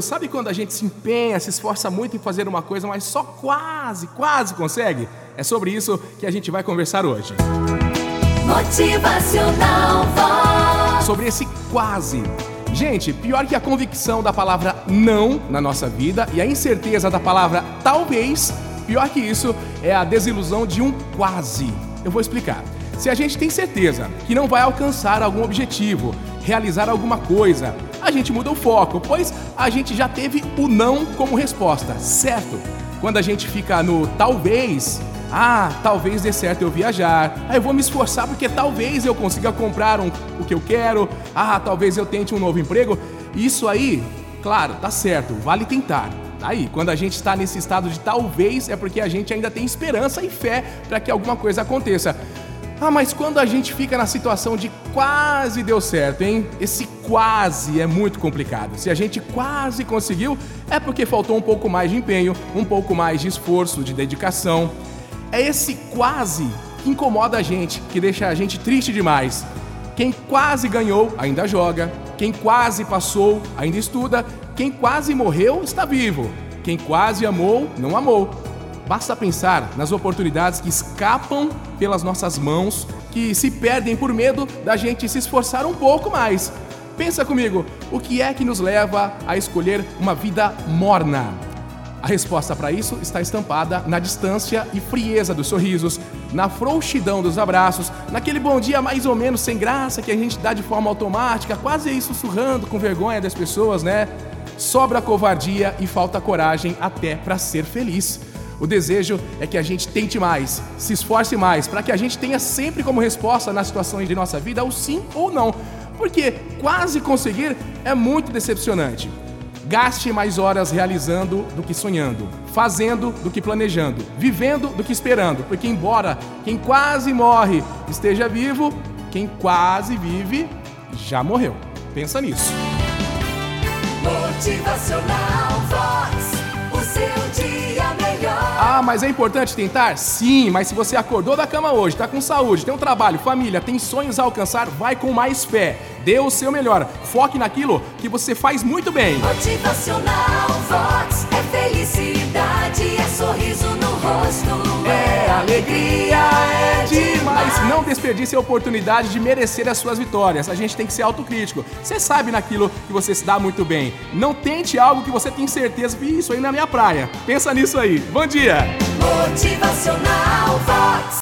Sabe quando a gente se empenha, se esforça muito em fazer uma coisa, mas só quase, quase consegue? É sobre isso que a gente vai conversar hoje. Motivacional Vox. Sobre esse quase. Gente, pior que a convicção da palavra não na nossa vida e a incerteza da palavra talvez, pior que isso é a desilusão de um quase. Eu vou explicar. Se a gente tem certeza que não vai alcançar algum objetivo, realizar alguma coisa, a gente muda o foco, pois a gente já teve o não como resposta, certo? Quando a gente fica no talvez, ah, talvez dê certo eu viajar, ah, eu vou me esforçar porque talvez eu consiga comprar um, o que eu quero, ah, talvez eu tente um novo emprego. Isso aí, claro, tá certo, vale tentar. Aí, quando a gente está nesse estado de talvez, é porque a gente ainda tem esperança e fé para que alguma coisa aconteça. Ah, mas quando a gente fica na situação de quase deu certo, hein? Esse quase é muito complicado. Se a gente quase conseguiu, é porque faltou um pouco mais de empenho, um pouco mais de esforço, de dedicação. É esse quase que incomoda a gente, que deixa a gente triste demais. Quem quase ganhou ainda joga, quem quase passou ainda estuda, quem quase morreu está vivo, quem quase amou não amou. Basta pensar nas oportunidades que escapam pelas nossas mãos, que se perdem por medo da gente se esforçar um pouco mais. Pensa comigo, o que é que nos leva a escolher uma vida morna? A resposta para isso está estampada na distância e frieza dos sorrisos, na frouxidão dos abraços, naquele bom dia mais ou menos sem graça que a gente dá de forma automática, quase aí sussurrando com vergonha das pessoas, né? Sobra covardia e falta coragem até para ser feliz. O desejo é que a gente tente mais, se esforce mais, para que a gente tenha sempre como resposta nas situações de nossa vida o sim ou não. Porque quase conseguir é muito decepcionante. Gaste mais horas realizando do que sonhando, fazendo do que planejando, vivendo do que esperando, porque embora quem quase morre esteja vivo, quem quase vive já morreu. Pensa nisso. Motivacional mas é importante tentar? Sim, mas se você acordou da cama hoje, tá com saúde, tem um trabalho, família, tem sonhos a alcançar, vai com mais fé. Dê o seu melhor. Foque naquilo que você faz muito bem. Motivacional alegria, é demais. Não desperdice a oportunidade de merecer as suas vitórias. A gente tem que ser autocrítico. Você sabe naquilo que você se dá muito bem. Não tente algo que você tem certeza que isso aí não é minha praia. Pensa nisso aí. Bom dia! Motivacional Vox.